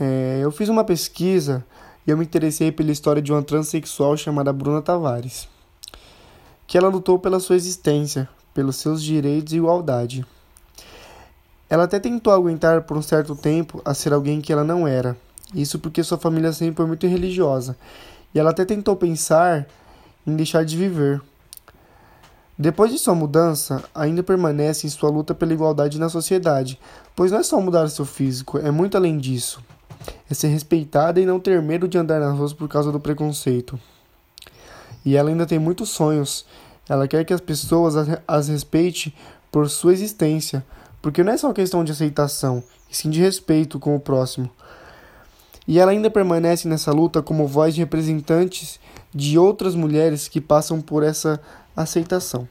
É, eu fiz uma pesquisa e eu me interessei pela história de uma transexual chamada Bruna Tavares, que ela lutou pela sua existência, pelos seus direitos e igualdade. Ela até tentou aguentar por um certo tempo a ser alguém que ela não era. Isso porque sua família sempre foi muito religiosa. E ela até tentou pensar em deixar de viver. Depois de sua mudança, ainda permanece em sua luta pela igualdade na sociedade, pois não é só mudar seu físico, é muito além disso. É ser respeitada e não ter medo de andar nas ruas por causa do preconceito. E ela ainda tem muitos sonhos. Ela quer que as pessoas as respeitem por sua existência, porque não é só questão de aceitação, e sim de respeito com o próximo. E ela ainda permanece nessa luta como voz de representantes de outras mulheres que passam por essa aceitação.